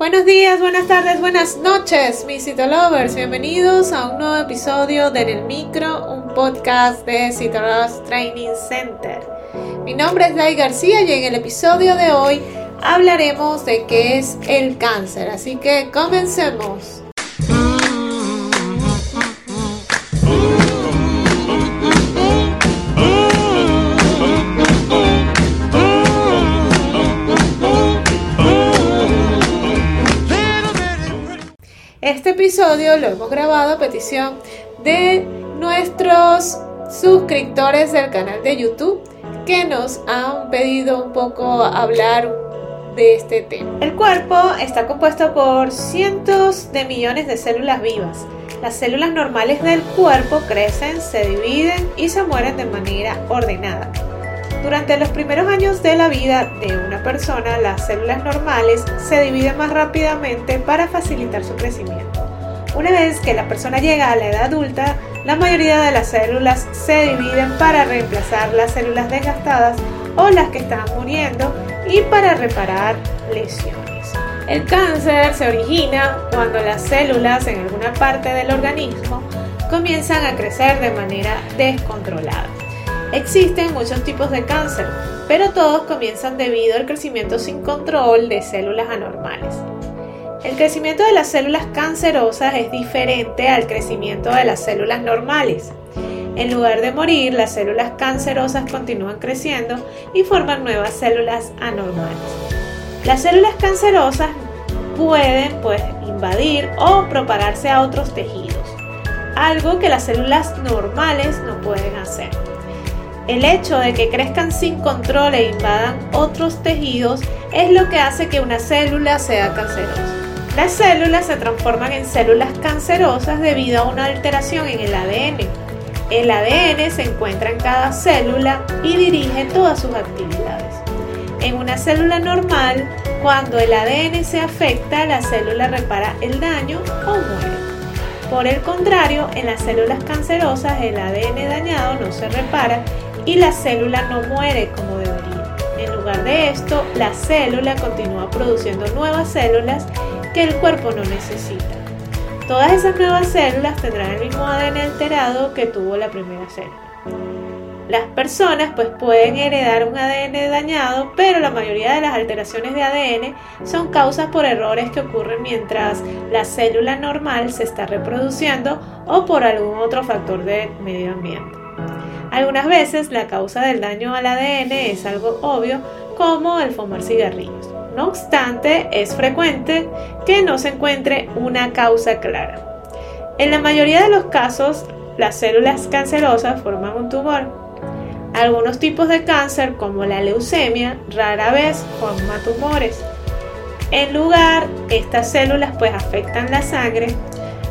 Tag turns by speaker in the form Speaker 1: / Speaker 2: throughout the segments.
Speaker 1: Buenos días, buenas tardes, buenas noches, mis Citolovers. Bienvenidos a un nuevo episodio de En el Micro, un podcast de Citolovers Training Center. Mi nombre es Dai García y en el episodio de hoy hablaremos de qué es el cáncer. Así que comencemos. Lo hemos grabado a petición de nuestros suscriptores del canal de YouTube que nos han pedido un poco hablar de este tema. El cuerpo está compuesto por cientos de millones de células vivas. Las células normales del cuerpo crecen, se dividen y se mueren de manera ordenada. Durante los primeros años de la vida de una persona, las células normales se dividen más rápidamente para facilitar su crecimiento. Una vez que la persona llega a la edad adulta, la mayoría de las células se dividen para reemplazar las células desgastadas o las que están muriendo y para reparar lesiones. El cáncer se origina cuando las células en alguna parte del organismo comienzan a crecer de manera descontrolada. Existen muchos tipos de cáncer, pero todos comienzan debido al crecimiento sin control de células anormales. El crecimiento de las células cancerosas es diferente al crecimiento de las células normales. En lugar de morir, las células cancerosas continúan creciendo y forman nuevas células anormales. Las células cancerosas pueden pues, invadir o propagarse a otros tejidos, algo que las células normales no pueden hacer. El hecho de que crezcan sin control e invadan otros tejidos es lo que hace que una célula sea cancerosa. Las células se transforman en células cancerosas debido a una alteración en el ADN. El ADN se encuentra en cada célula y dirige todas sus actividades. En una célula normal, cuando el ADN se afecta, la célula repara el daño o muere. Por el contrario, en las células cancerosas el ADN dañado no se repara y la célula no muere como debería. En lugar de esto, la célula continúa produciendo nuevas células que el cuerpo no necesita. Todas esas nuevas células tendrán el mismo ADN alterado que tuvo la primera célula. Las personas pues pueden heredar un ADN dañado, pero la mayoría de las alteraciones de ADN son causas por errores que ocurren mientras la célula normal se está reproduciendo o por algún otro factor del medio ambiente. Algunas veces la causa del daño al ADN es algo obvio como el fumar cigarrillos. No obstante, es frecuente que no se encuentre una causa clara. En la mayoría de los casos, las células cancerosas forman un tumor. Algunos tipos de cáncer, como la leucemia, rara vez forman tumores. En lugar, estas células pues afectan la sangre,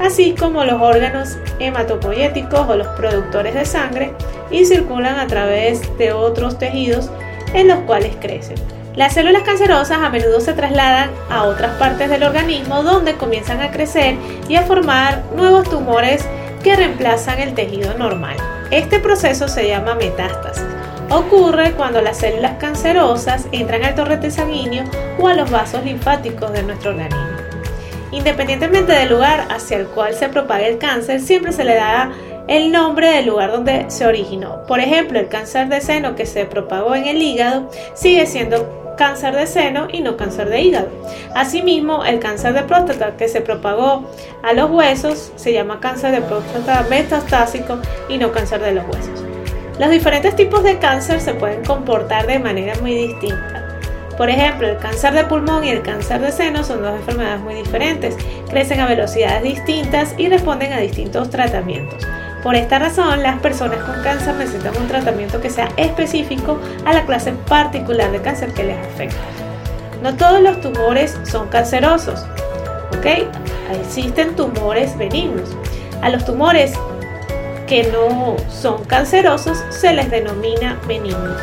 Speaker 1: así como los órganos hematopoyéticos o los productores de sangre y circulan a través de otros tejidos en los cuales crecen. Las células cancerosas a menudo se trasladan a otras partes del organismo donde comienzan a crecer y a formar nuevos tumores que reemplazan el tejido normal. Este proceso se llama metástasis. Ocurre cuando las células cancerosas entran al torrente sanguíneo o a los vasos linfáticos de nuestro organismo. Independientemente del lugar hacia el cual se propaga el cáncer, siempre se le da el nombre del lugar donde se originó. Por ejemplo, el cáncer de seno que se propagó en el hígado sigue siendo cáncer de seno y no cáncer de hígado. Asimismo, el cáncer de próstata que se propagó a los huesos se llama cáncer de próstata metastásico y no cáncer de los huesos. Los diferentes tipos de cáncer se pueden comportar de manera muy distinta. Por ejemplo, el cáncer de pulmón y el cáncer de seno son dos enfermedades muy diferentes, crecen a velocidades distintas y responden a distintos tratamientos. Por esta razón, las personas con cáncer necesitan un tratamiento que sea específico a la clase particular de cáncer que les afecta. No todos los tumores son cancerosos, ¿ok? Existen tumores benignos. A los tumores que no son cancerosos se les denomina benignos.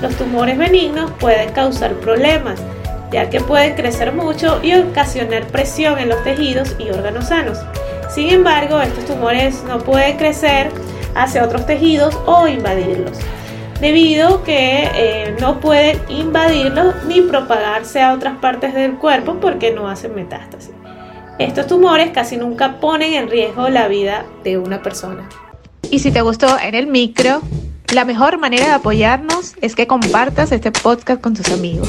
Speaker 1: Los tumores benignos pueden causar problemas, ya que pueden crecer mucho y ocasionar presión en los tejidos y órganos sanos. Sin embargo, estos tumores no pueden crecer hacia otros tejidos o invadirlos. debido que eh, no pueden invadirlos ni propagarse a otras partes del cuerpo porque no hacen metástasis. Estos tumores casi nunca ponen en riesgo la vida de una persona.
Speaker 2: Y si te gustó en el micro, la mejor manera de apoyarnos es que compartas este podcast con tus amigos.